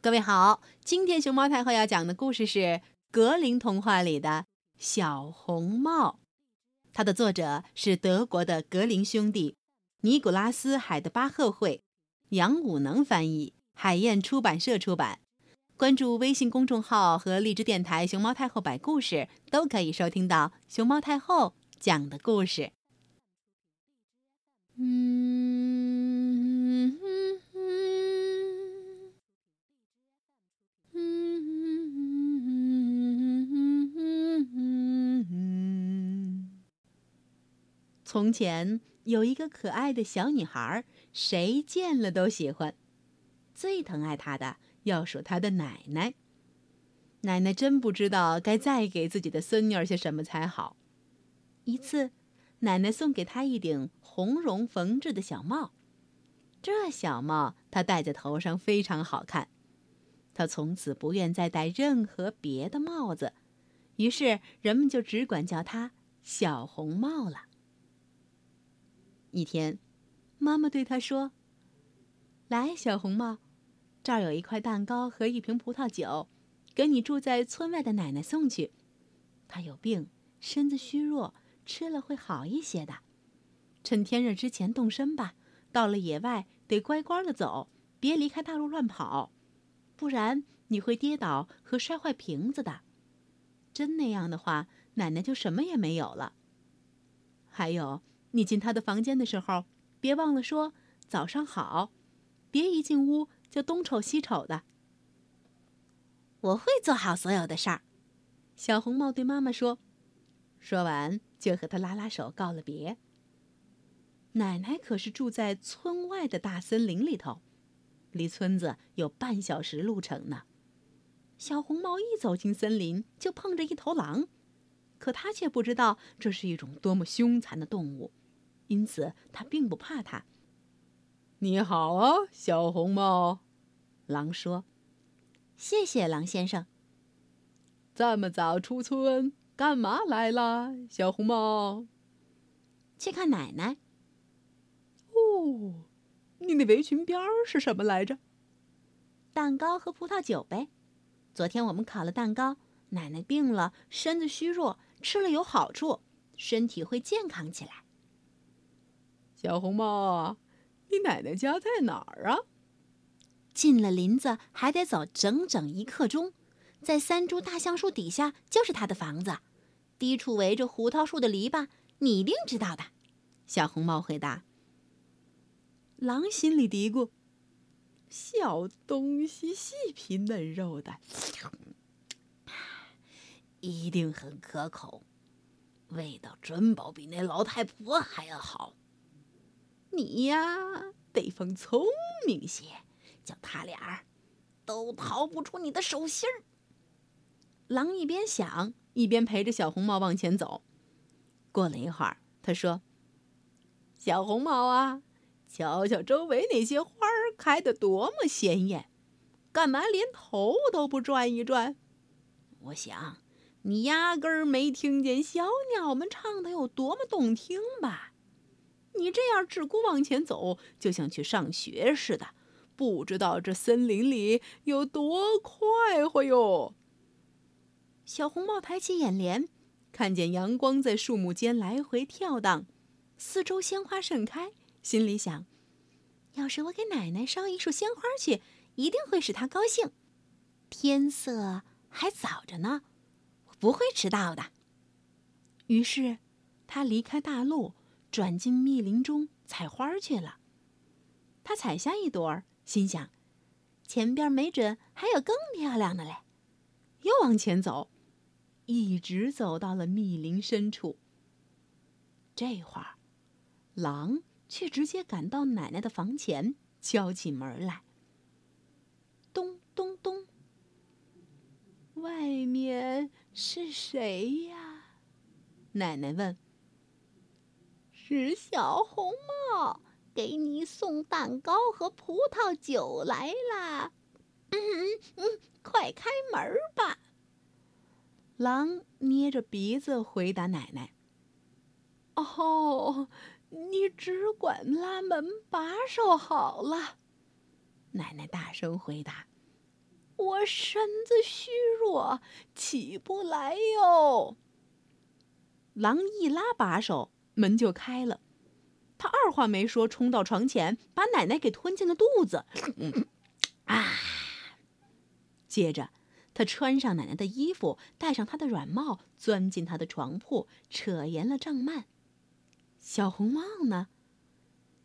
各位好，今天熊猫太后要讲的故事是格林童话里的小红帽，它的作者是德国的格林兄弟，尼古拉斯·海德巴赫会，杨武能翻译，海燕出版社出版。关注微信公众号和荔枝电台“熊猫太后摆故事”，都可以收听到熊猫太后讲的故事。嗯。从前有一个可爱的小女孩，谁见了都喜欢。最疼爱她的要数她的奶奶。奶奶真不知道该再给自己的孙女儿些什么才好。一次，奶奶送给她一顶红绒缝制的小帽，这小帽她戴在头上非常好看。她从此不愿再戴任何别的帽子，于是人们就只管叫她小红帽了。一天，妈妈对他说：“来，小红帽，这儿有一块蛋糕和一瓶葡萄酒，给你住在村外的奶奶送去。她有病，身子虚弱，吃了会好一些的。趁天热之前动身吧。到了野外，得乖乖的走，别离开大路乱跑，不然你会跌倒和摔坏瓶子的。真那样的话，奶奶就什么也没有了。还有。”你进他的房间的时候，别忘了说“早上好”，别一进屋就东瞅西瞅的。我会做好所有的事儿。小红帽对妈妈说，说完就和他拉拉手告了别。奶奶可是住在村外的大森林里头，离村子有半小时路程呢。小红帽一走进森林，就碰着一头狼。可他却不知道这是一种多么凶残的动物，因此他并不怕它。你好啊，小红帽，狼说：“谢谢，狼先生。”这么早出村干嘛来啦，小红帽？去看奶奶。哦，你那围裙边儿是什么来着？蛋糕和葡萄酒呗。昨天我们烤了蛋糕，奶奶病了，身子虚弱。吃了有好处，身体会健康起来。小红帽，你奶奶家在哪儿啊？进了林子还得走整整一刻钟，在三株大橡树底下就是她的房子，低处围着胡桃树的篱笆，你一定知道的。小红帽回答。狼心里嘀咕：“小东西，细皮嫩肉的。”一定很可口，味道准保比那老太婆还要好。你呀，得放聪明些，叫他俩都逃不出你的手心儿。狼一边想，一边陪着小红帽往前走。过了一会儿，他说：“小红帽啊，瞧瞧周围那些花儿开得多么鲜艳，干嘛连头都不转一转？我想。”你压根儿没听见小鸟们唱的有多么动听吧？你这样只顾往前走，就像去上学似的，不知道这森林里有多快活哟。小红帽抬起眼帘，看见阳光在树木间来回跳荡，四周鲜花盛开，心里想：要是我给奶奶捎一束鲜花去，一定会使她高兴。天色还早着呢。我不会迟到的。于是，他离开大路，转进密林中采花去了。他采下一朵，心想：前边没准还有更漂亮的嘞。又往前走，一直走到了密林深处。这会儿，狼却直接赶到奶奶的房前，敲起门来。咚咚咚。外面是谁呀？奶奶问。是小红帽，给你送蛋糕和葡萄酒来了。嗯嗯，快开门吧。狼捏着鼻子回答奶奶：“哦，你只管拉门把手好了。”奶奶大声回答。我身子虚弱，起不来哟。狼一拉把手，门就开了。他二话没说，冲到床前，把奶奶给吞进了肚子。啊！接着，他穿上奶奶的衣服，戴上她的软帽，钻进她的床铺，扯严了帐幔。小红帽呢？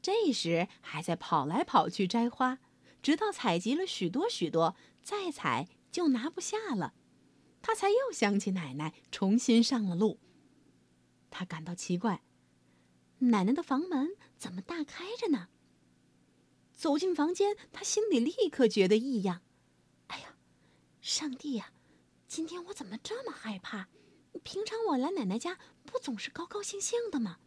这时还在跑来跑去摘花，直到采集了许多许多，再采就拿不下了，他才又想起奶奶，重新上了路。他感到奇怪，奶奶的房门怎么大开着呢？走进房间，他心里立刻觉得异样。哎呀，上帝呀，今天我怎么这么害怕？平常我来奶奶家不总是高高兴兴的吗？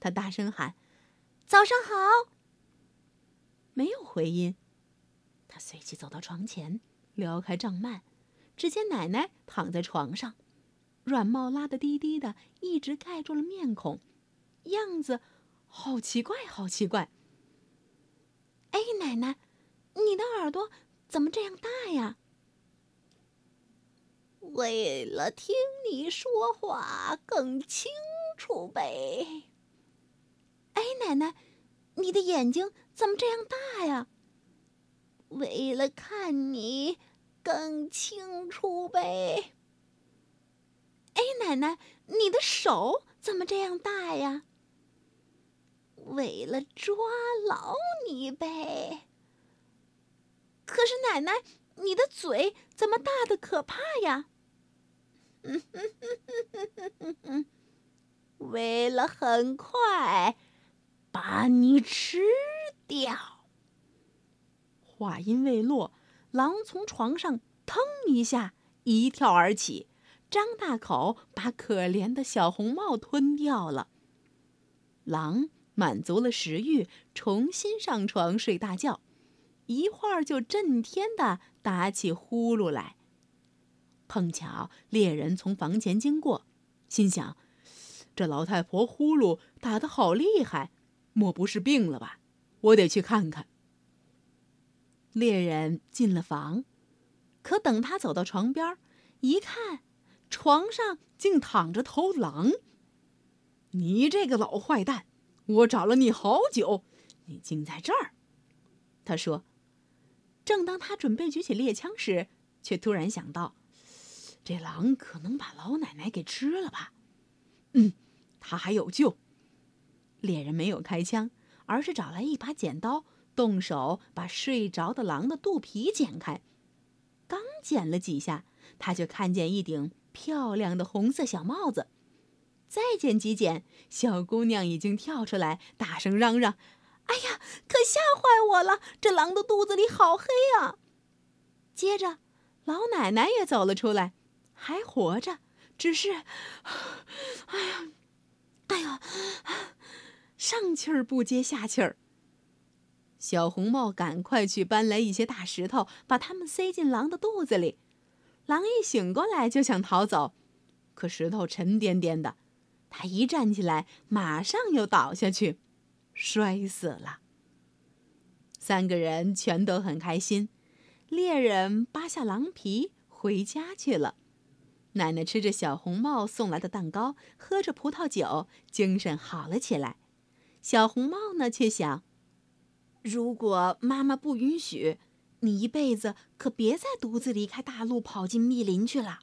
他大声喊。早上好。没有回音。他随即走到床前，撩开帐幔，只见奶奶躺在床上，软帽拉得低低的，一直盖住了面孔，样子好奇怪，好奇怪。哎，奶奶，你的耳朵怎么这样大呀？为了听你说话更清楚呗。哎，奶奶，你的眼睛怎么这样大呀？为了看你更清楚呗。哎，奶奶，你的手怎么这样大呀？为了抓牢你呗。可是，奶奶，你的嘴怎么大的可怕呀？为了很快。把你吃掉！话音未落，狼从床上腾一下一跳而起，张大口把可怜的小红帽吞掉了。狼满足了食欲，重新上床睡大觉，一会儿就震天的打起呼噜来。碰巧猎人从房前经过，心想：这老太婆呼噜打得好厉害。莫不是病了吧？我得去看看。猎人进了房，可等他走到床边，一看，床上竟躺着头狼。你这个老坏蛋，我找了你好久，你竟在这儿！他说。正当他准备举起猎枪时，却突然想到，这狼可能把老奶奶给吃了吧？嗯，他还有救。猎人没有开枪，而是找来一把剪刀，动手把睡着的狼的肚皮剪开。刚剪了几下，他就看见一顶漂亮的红色小帽子。再捡几捡，小姑娘已经跳出来，大声嚷嚷：“哎呀，可吓坏我了！这狼的肚子里好黑啊！”接着，老奶奶也走了出来，还活着，只是……哎呀，哎呀！上气儿不接下气儿。小红帽赶快去搬来一些大石头，把它们塞进狼的肚子里。狼一醒过来就想逃走，可石头沉甸甸的，他一站起来，马上又倒下去，摔死了。三个人全都很开心。猎人扒下狼皮回家去了。奶奶吃着小红帽送来的蛋糕，喝着葡萄酒，精神好了起来。小红帽呢，却想：如果妈妈不允许，你一辈子可别再独自离开大陆，跑进密林去了。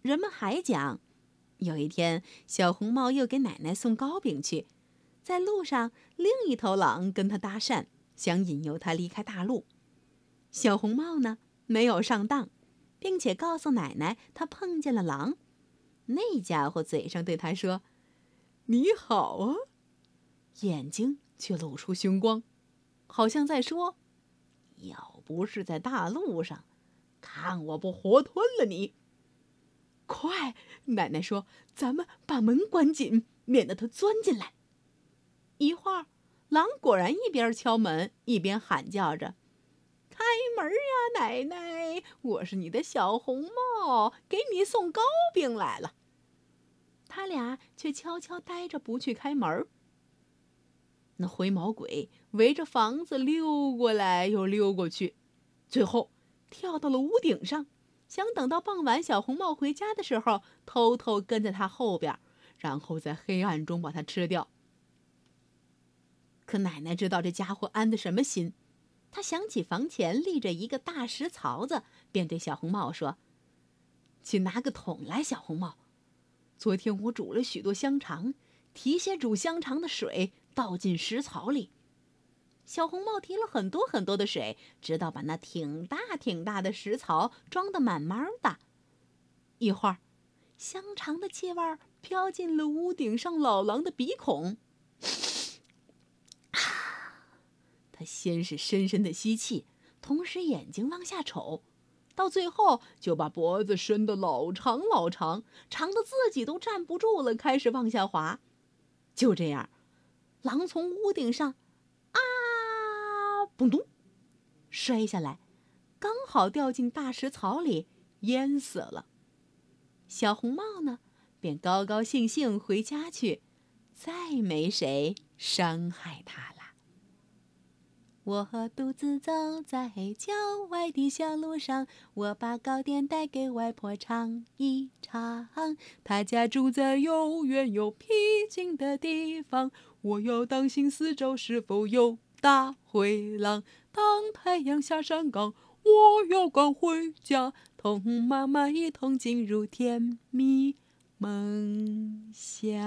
人们还讲，有一天，小红帽又给奶奶送糕饼去，在路上，另一头狼跟他搭讪，想引诱他离开大陆。小红帽呢，没有上当，并且告诉奶奶，他碰见了狼，那家伙嘴上对他说：“你好啊。”眼睛却露出凶光，好像在说：“要不是在大路上，看我不活吞了你！”快，奶奶说：“咱们把门关紧，免得他钻进来。”一会儿，狼果然一边敲门一边喊叫着：“开门呀，奶奶！我是你的小红帽，给你送糕饼来了。”他俩却悄悄呆着，不去开门。那灰毛鬼围着房子溜过来又溜过去，最后跳到了屋顶上，想等到傍晚小红帽回家的时候，偷偷跟在他后边，然后在黑暗中把它吃掉。可奶奶知道这家伙安的什么心，她想起房前立着一个大石槽子，便对小红帽说：“去拿个桶来，小红帽。昨天我煮了许多香肠，提些煮香肠的水倒进石槽里。”小红帽提了很多很多的水，直到把那挺大挺大的石槽装得满满的。一会儿，香肠的气味飘进了屋顶上老狼的鼻孔。啊 他先是深深的吸气，同时眼睛往下瞅，到最后就把脖子伸得老长老长，长的自己都站不住了，开始往下滑。就这样，狼从屋顶上。咚咚，摔下来，刚好掉进大石槽里，淹死了。小红帽呢，便高高兴兴回家去，再没谁伤害他了。我独自走在郊外的小路上，我把糕点带给外婆尝一尝。她家住在又远又僻静的地方，我要当心四周是否有。大灰狼，当太阳下山岗，我要赶回家，同妈妈一同进入甜蜜梦乡。